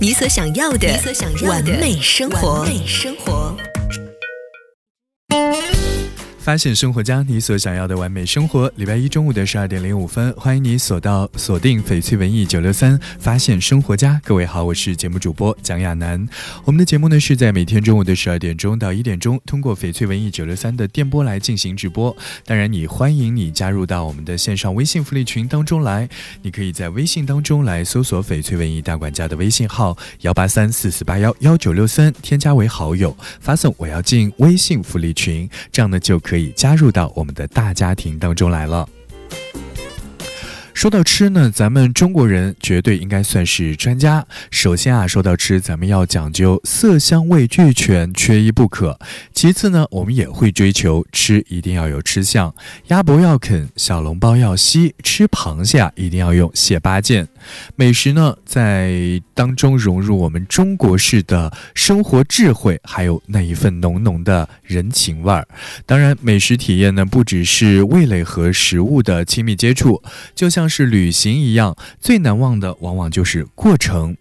你所想要的完美生活。发现生活家，你所想要的完美生活。礼拜一中午的十二点零五分，欢迎你锁到锁定翡翠文艺九六三，发现生活家。各位好，我是节目主播蒋亚楠。我们的节目呢是在每天中午的十二点钟到一点钟，通过翡翠文艺九六三的电波来进行直播。当然，你欢迎你加入到我们的线上微信福利群当中来。你可以在微信当中来搜索翡翠文艺大管家的微信号幺八三四四八幺幺九六三，添加为好友，发送我要进微信福利群，这样呢就。可以加入到我们的大家庭当中来了。说到吃呢，咱们中国人绝对应该算是专家。首先啊，说到吃，咱们要讲究色香味俱全，缺一不可。其次呢，我们也会追求吃一定要有吃相，鸭脖要啃，小笼包要吸，吃螃蟹啊一定要用蟹八件。美食呢，在当中融入我们中国式的生活智慧，还有那一份浓浓的人情味儿。当然，美食体验呢，不只是味蕾和食物的亲密接触，就像。是旅行一样，最难忘的往往就是过程。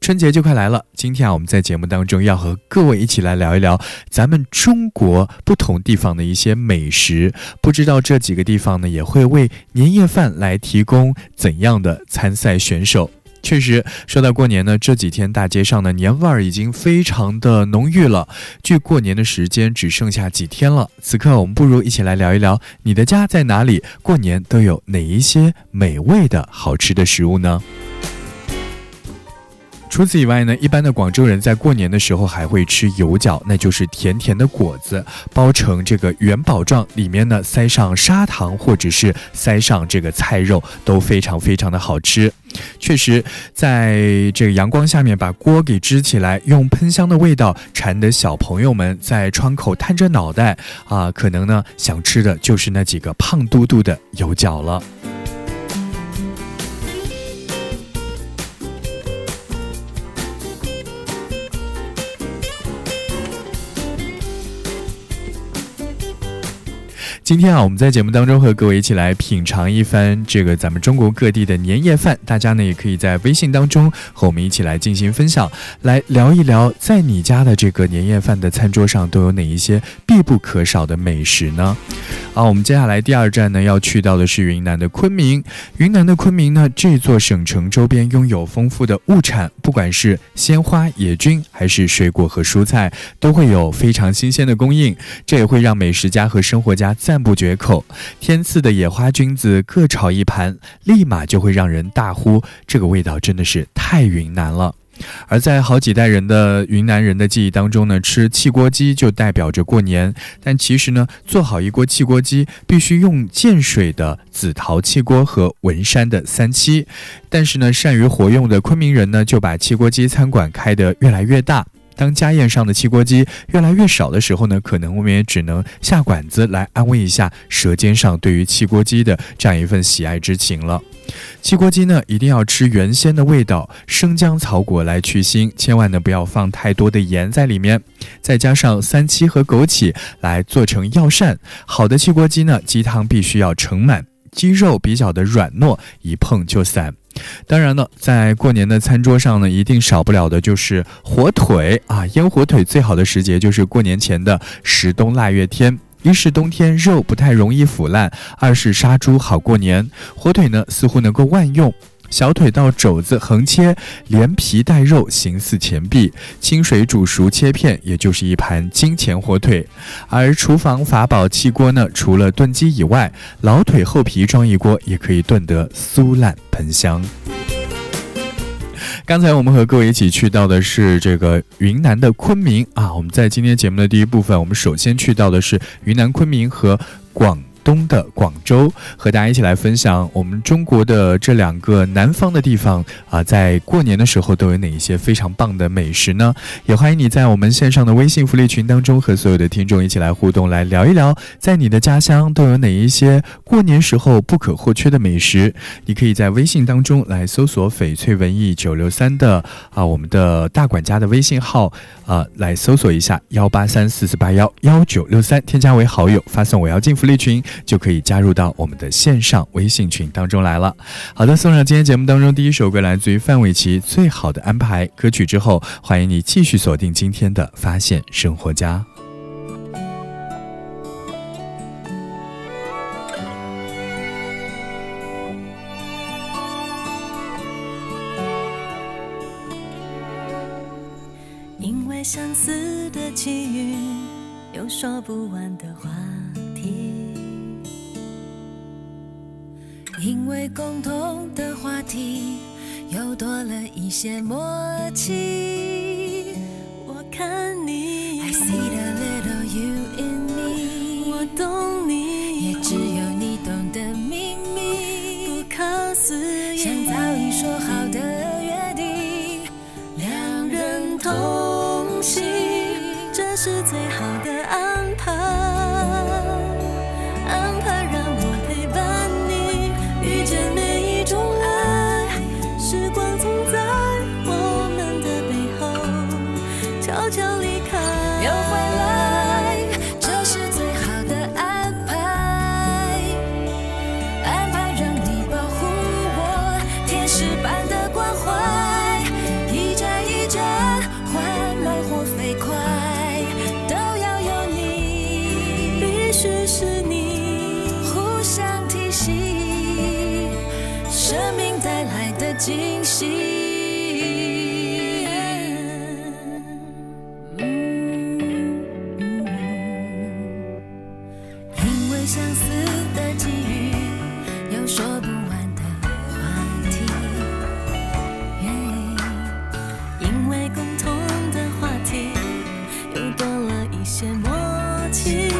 春节就快来了，今天啊，我们在节目当中要和各位一起来聊一聊咱们中国不同地方的一些美食。不知道这几个地方呢，也会为年夜饭来提供怎样的参赛选手？确实，说到过年呢，这几天大街上的年味儿已经非常的浓郁了。距过年的时间只剩下几天了，此刻我们不如一起来聊一聊，你的家在哪里？过年都有哪一些美味的好吃的食物呢？除此以外呢，一般的广州人在过年的时候还会吃油角，那就是甜甜的果子，包成这个元宝状，里面呢塞上砂糖或者是塞上这个菜肉，都非常非常的好吃。确实，在这个阳光下面把锅给支起来，用喷香的味道馋得小朋友们在窗口探着脑袋啊，可能呢想吃的就是那几个胖嘟嘟的油角了。今天啊，我们在节目当中和各位一起来品尝一番这个咱们中国各地的年夜饭。大家呢也可以在微信当中和我们一起来进行分享，来聊一聊在你家的这个年夜饭的餐桌上都有哪一些必不可少的美食呢？好，我们接下来第二站呢要去到的是云南的昆明。云南的昆明呢，这座省城周边拥有丰富的物产，不管是鲜花、野菌还是水果和蔬菜，都会有非常新鲜的供应。这也会让美食家和生活家赞不绝口，天赐的野花菌子各炒一盘，立马就会让人大呼：这个味道真的是太云南了。而在好几代人的云南人的记忆当中呢，吃汽锅鸡就代表着过年。但其实呢，做好一锅汽锅鸡，必须用建水的紫陶汽锅和文山的三七。但是呢，善于活用的昆明人呢，就把汽锅鸡餐馆开得越来越大。当家宴上的汽锅鸡越来越少的时候呢，可能我们也只能下馆子来安慰一下舌尖上对于汽锅鸡的这样一份喜爱之情了。汽锅鸡呢，一定要吃原鲜的味道，生姜草果来去腥，千万呢不要放太多的盐在里面，再加上三七和枸杞来做成药膳。好的汽锅鸡呢，鸡汤必须要盛满，肌肉比较的软糯，一碰就散。当然了，在过年的餐桌上呢，一定少不了的就是火腿啊！腌火腿最好的时节就是过年前的十冬腊月天，一是冬天肉不太容易腐烂，二是杀猪好过年。火腿呢，似乎能够万用。小腿到肘子横切，连皮带肉，形似钱币。清水煮熟切片，也就是一盘金钱火腿。而厨房法宝汽锅呢，除了炖鸡以外，老腿厚皮装一锅，也可以炖得酥烂喷香。刚才我们和各位一起去到的是这个云南的昆明啊。我们在今天节目的第一部分，我们首先去到的是云南昆明和广。东的广州，和大家一起来分享我们中国的这两个南方的地方啊，在过年的时候都有哪一些非常棒的美食呢？也欢迎你在我们线上的微信福利群当中和所有的听众一起来互动，来聊一聊，在你的家乡都有哪一些过年时候不可或缺的美食。你可以在微信当中来搜索“翡翠文艺九六三”的啊，我们的大管家的微信号啊，来搜索一下幺八三四四八幺幺九六三，添加为好友，发送“我要进福利群”就可以加入到我们的线上微信群当中来了。好的，送上今天节目当中第一首歌，来自于范玮琪《最好的安排》歌曲之后，欢迎你继续锁定今天的发现生活家。情。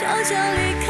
悄悄离开，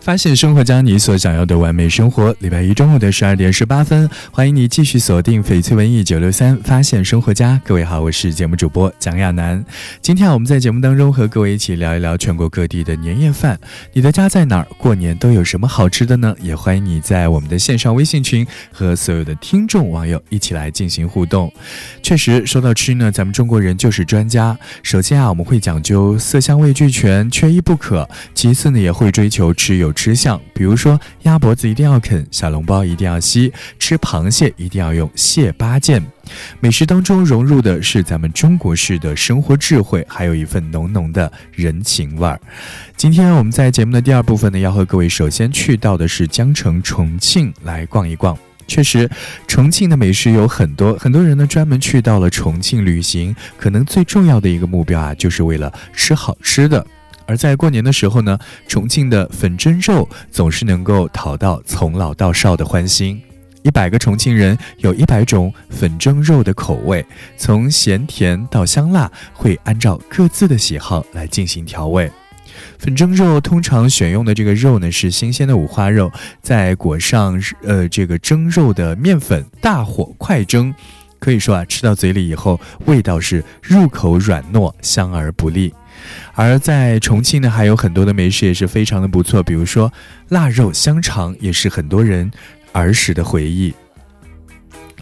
发现生活家你所想要的完美生活。礼拜一中午的十二点十八分，欢迎你继续锁定翡翠文艺九六三，发现生活家。各位好，我是节目主播蒋亚楠。今天啊，我们在节目当中和各位一起聊一聊全国各地的年夜饭。你的家在哪儿？过年都有什么好吃的呢？也欢迎你在我们的线上微信群和所有的听众网友一起来进行互动。确实，说到吃呢，咱们中国人就是专家。首先啊，我们会讲究色香味俱全，缺一不可。其次呢，也会追求吃有吃相，比如说鸭脖子一定要啃，小笼包一定要吸，吃螃蟹一定要用蟹八件。美食当中融入的是咱们中国式的生活智慧，还有一份浓浓的人情味儿。今天我们在节目的第二部分呢，要和各位首先去到的是江城重庆来逛一逛。确实，重庆的美食有很多，很多人呢专门去到了重庆旅行，可能最重要的一个目标啊，就是为了吃好吃的。而在过年的时候呢，重庆的粉蒸肉总是能够讨到从老到少的欢心。一百个重庆人有一百种粉蒸肉的口味，从咸甜到香辣，会按照各自的喜好来进行调味。粉蒸肉通常选用的这个肉呢是新鲜的五花肉，再裹上呃这个蒸肉的面粉，大火快蒸。可以说啊，吃到嘴里以后，味道是入口软糯，香而不腻。而在重庆呢，还有很多的美食也是非常的不错，比如说腊肉香肠，也是很多人儿时的回忆。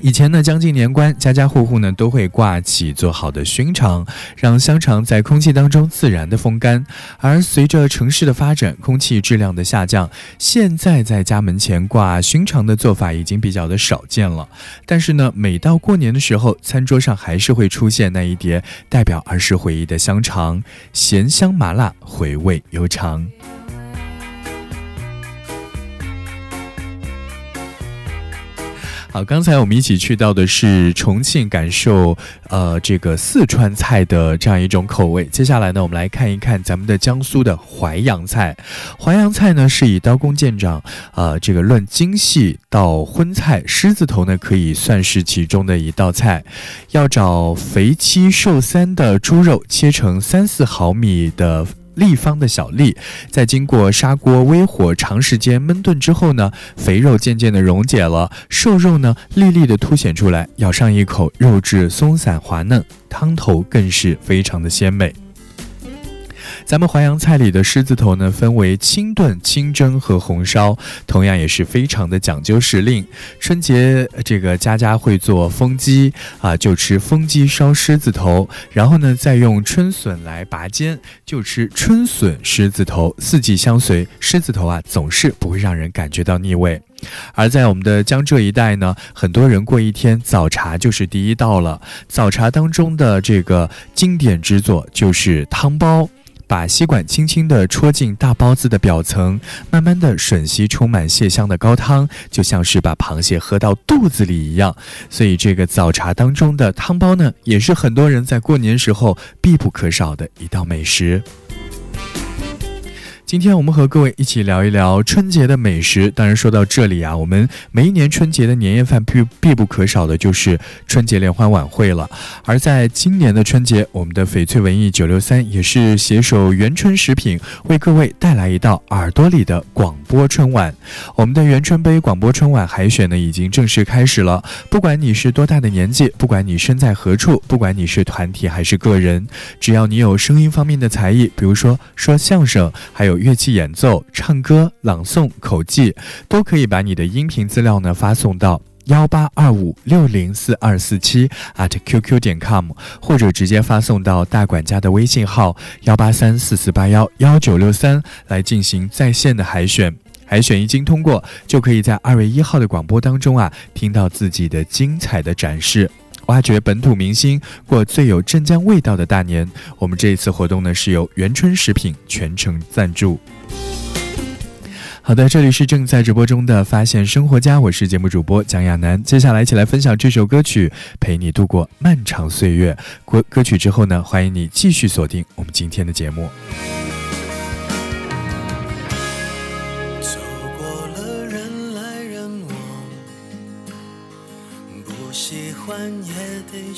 以前呢，将近年关，家家户户呢都会挂起做好的熏肠，让香肠在空气当中自然的风干。而随着城市的发展，空气质量的下降，现在在家门前挂熏肠的做法已经比较的少见了。但是呢，每到过年的时候，餐桌上还是会出现那一碟代表儿时回忆的香肠，咸香麻辣，回味悠长。好，刚才我们一起去到的是重庆，感受呃这个四川菜的这样一种口味。接下来呢，我们来看一看咱们的江苏的淮扬菜。淮扬菜呢是以刀工见长，呃，这个论精细到荤菜，狮子头呢可以算是其中的一道菜。要找肥七瘦三的猪肉，切成三四毫米的。立方的小粒，在经过砂锅微火长时间焖炖之后呢，肥肉渐渐的溶解了，瘦肉呢粒粒的凸显出来，咬上一口，肉质松散滑嫩，汤头更是非常的鲜美。咱们淮扬菜里的狮子头呢，分为清炖、清蒸和红烧，同样也是非常的讲究时令。春节这个家家会做风鸡啊，就吃风鸡烧狮子头，然后呢再用春笋来拔尖，就吃春笋狮子头。四季相随，狮子头啊总是不会让人感觉到腻味。而在我们的江浙一带呢，很多人过一天早茶就是第一道了。早茶当中的这个经典之作就是汤包。把吸管轻轻地戳进大包子的表层，慢慢地吮吸充满蟹香的高汤，就像是把螃蟹喝到肚子里一样。所以，这个早茶当中的汤包呢，也是很多人在过年时候必不可少的一道美食。今天我们和各位一起聊一聊春节的美食。当然，说到这里啊，我们每一年春节的年夜饭必必不可少的就是春节联欢晚会了。而在今年的春节，我们的翡翠文艺九六三也是携手元春食品，为各位带来一道耳朵里的广播春晚。我们的元春杯广播春晚海选呢，已经正式开始了。不管你是多大的年纪，不管你身在何处，不管你是团体还是个人，只要你有声音方面的才艺，比如说说相声，还有乐器演奏、唱歌、朗诵、口技，都可以把你的音频资料呢发送到幺八二五六零四二四七 at qq 点 com，或者直接发送到大管家的微信号幺八三四四八幺幺九六三来进行在线的海选。海选一经通过，就可以在二月一号的广播当中啊，听到自己的精彩的展示。挖掘本土明星，过最有镇江味道的大年。我们这一次活动呢是由元春食品全程赞助。好的，这里是正在直播中的《发现生活家》，我是节目主播蒋亚楠。接下来一起来分享这首歌曲，陪你度过漫长岁月。歌歌曲之后呢，欢迎你继续锁定我们今天的节目。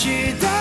期待。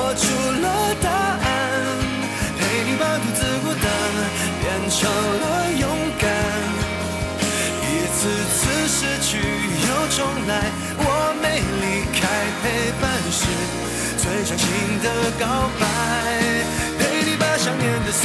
活出了答案，陪你把独自孤单变成了勇敢。一次次失去又重来，我没离开，陪伴是最长情的告白。陪你把想念的酸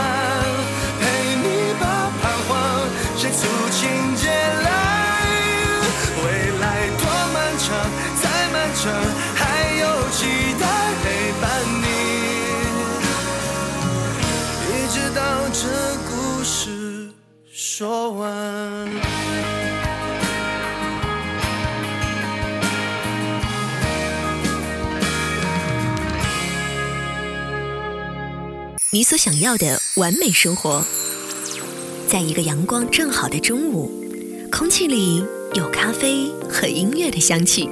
说完。你所想要的完美生活，在一个阳光正好的中午，空气里有咖啡和音乐的香气。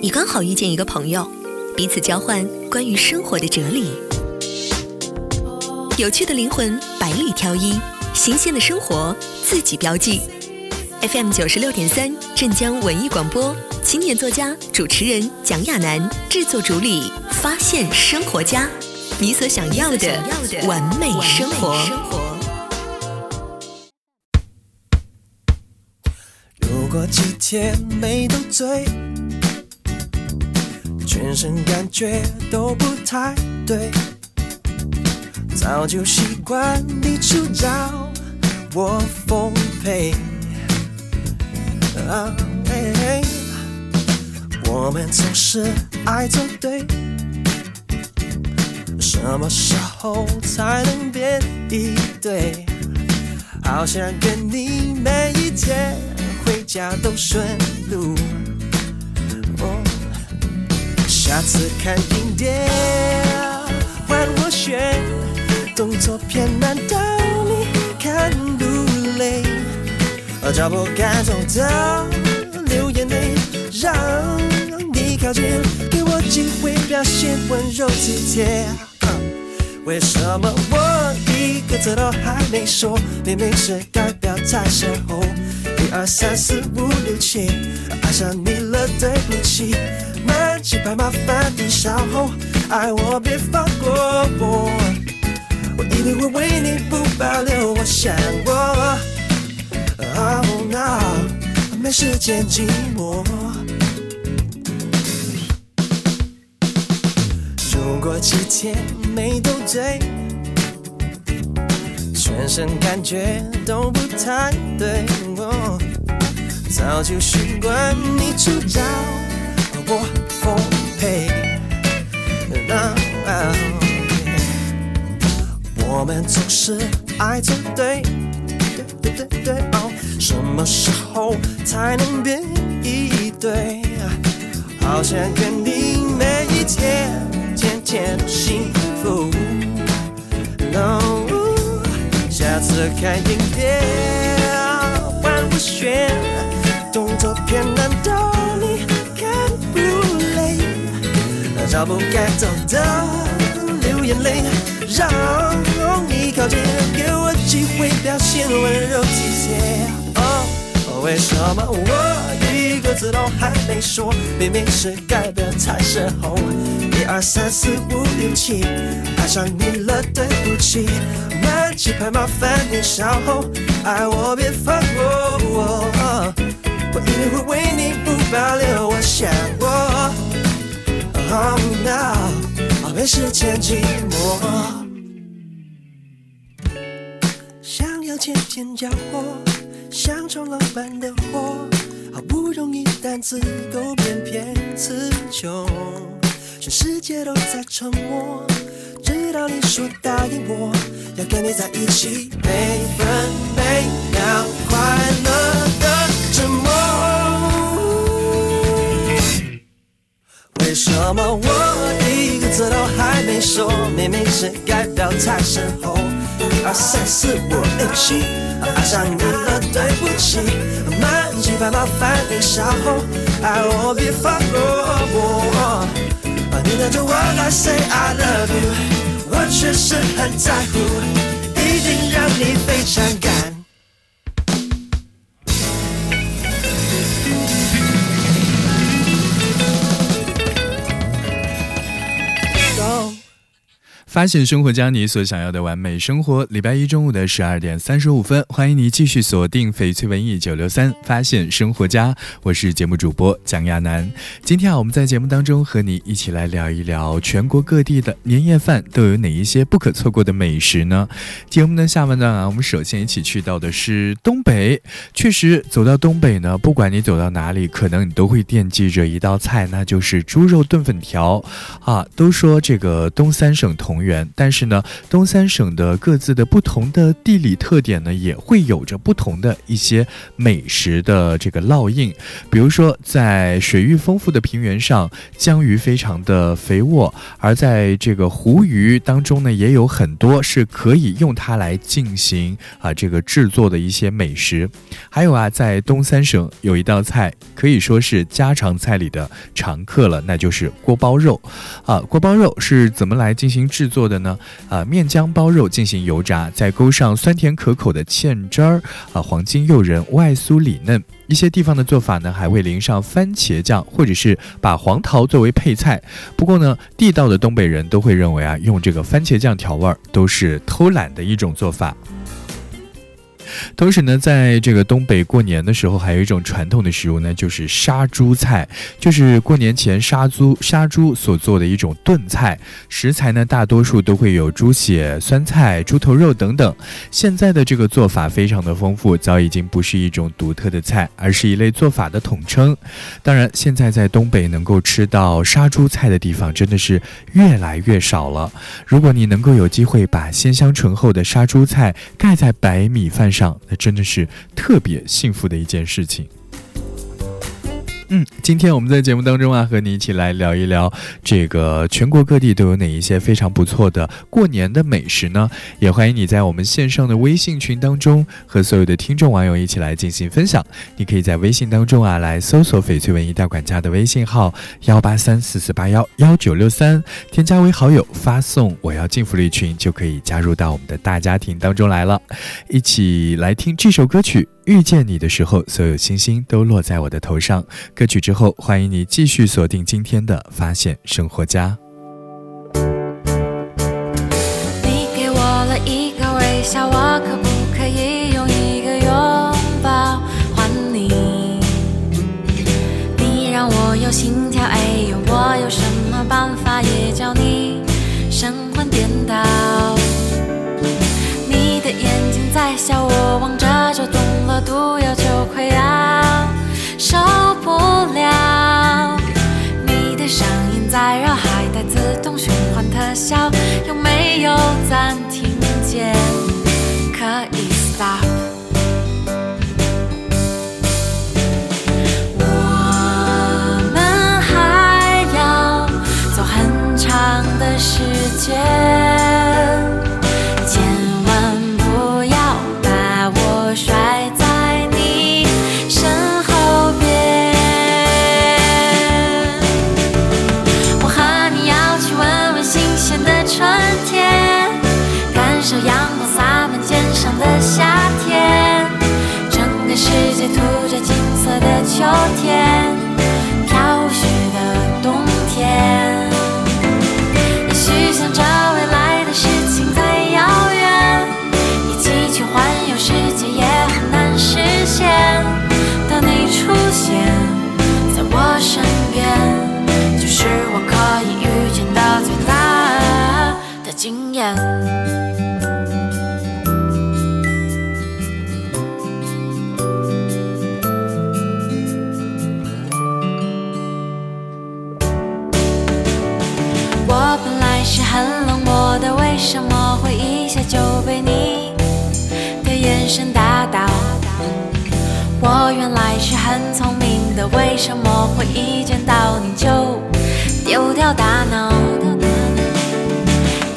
你刚好遇见一个朋友，彼此交换关于生活的哲理。有趣的灵魂百里挑一，新鲜的生活自己标记。FM 九十六点三，镇江文艺广播，青年作家、主持人蒋亚楠，制作主理，发现生活家，你所想要的完美生活。如果几天没斗嘴，全身感觉都不太对，早就习惯你出招，我奉陪。啊嘿嘿我们总是爱作对，什么时候才能变一对？好想跟你每一天回家都顺路。下次看影碟换我选，动作片难道找不感动的流眼泪，让你靠近，给我机会表现温柔体贴。为什么我一个字都还没说，明明是代表太深厚？一二三四五六七，爱上你了，对不起。慢几拍，麻烦你稍后，爱我别放过我，我一定会为你不保留。我想我，Oh no，没时间寂寞。如果几天没斗嘴，全身感觉都不太对，哦、早就习惯你出招，我奉陪。那、我们总是爱作对，对对对哦，什么时候才能变一对？好想跟你每一天。天天都幸福。No，下次看影片换我选，动作片难道你看不累？找不该走的流眼泪，让你靠近，给我机会表现温柔体贴。哦，为什么我一个字都还没说，明明是改的太深厚？一二三四五六七，爱上你了，对不起。慢几拍，麻烦你稍后，爱我别放过我，我一定会为你不保留。我想我，Oh no，没时间寂寞。天天交火，像冲浪般的火，好不容易单词够偏偏词穷。全世界都在沉默，直到你说答应我，要跟你在一起，每分每秒快乐的折磨。为什么我一个字都还没说，明明是该表态时候？二三四五六七，爱上你了，对不起，慢几拍，麻烦你稍后，爱我别放过我。你等着我来 say I love you，我确实很在乎，一定让你非常感。发现生活家你所想要的完美生活。礼拜一中午的十二点三十五分，欢迎你继续锁定翡翠文艺九六三，发现生活家，我是节目主播蒋亚楠。今天啊，我们在节目当中和你一起来聊一聊全国各地的年夜饭都有哪一些不可错过的美食呢？节目的下半段啊，我们首先一起去到的是东北。确实，走到东北呢，不管你走到哪里，可能你都会惦记着一道菜，那就是猪肉炖粉条啊。都说这个东三省同源，但是呢，东三省的各自的不同的地理特点呢，也会有着不同的一些美食的这个烙印。比如说，在水域丰富的平原上，江鱼非常的肥沃，而在这个湖鱼当中呢，也有很多是可以用它来进行啊这个制作的一些美食。还有啊，在东三省有一道菜可以说是家常菜里的常客了，那就是锅包肉。啊，锅包肉是怎么来进行制作做的呢？呃，面浆包肉进行油炸，再勾上酸甜可口的芡汁儿，啊，黄金诱人，外酥里嫩。一些地方的做法呢，还会淋上番茄酱，或者是把黄桃作为配菜。不过呢，地道的东北人都会认为啊，用这个番茄酱调味儿都是偷懒的一种做法。同时呢，在这个东北过年的时候，还有一种传统的食物呢，就是杀猪菜，就是过年前杀猪杀猪所做的一种炖菜。食材呢，大多数都会有猪血、酸菜、猪头肉等等。现在的这个做法非常的丰富，早已经不是一种独特的菜，而是一类做法的统称。当然，现在在东北能够吃到杀猪菜的地方真的是越来越少了。如果你能够有机会把鲜香醇厚的杀猪菜盖在白米饭上，那真的是特别幸福的一件事情。嗯，今天我们在节目当中啊，和你一起来聊一聊这个全国各地都有哪一些非常不错的过年的美食呢？也欢迎你在我们线上的微信群当中和所有的听众网友一起来进行分享。你可以在微信当中啊来搜索翡翠文艺大管家的微信号幺八三四四八幺幺九六三，添加为好友，发送“我要进福利群”就可以加入到我们的大家庭当中来了，一起来听这首歌曲。遇见你的时候，所有星星都落在我的头上。歌曲之后，欢迎你继续锁定今天的发现生活家。你给我了一个微笑，我可不可以用一个拥抱还你？你让我有心跳，哎呦，我有什么办法也叫在绕，还带自动循环特效，有没有暂停键？可以秋天，是很冷漠的，为什么会一下就被你的眼神打倒？我原来是很聪明的，为什么会一见到你就丢掉大脑？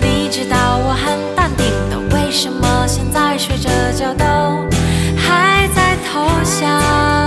你知道我很淡定的，为什么现在睡着觉都还在偷笑？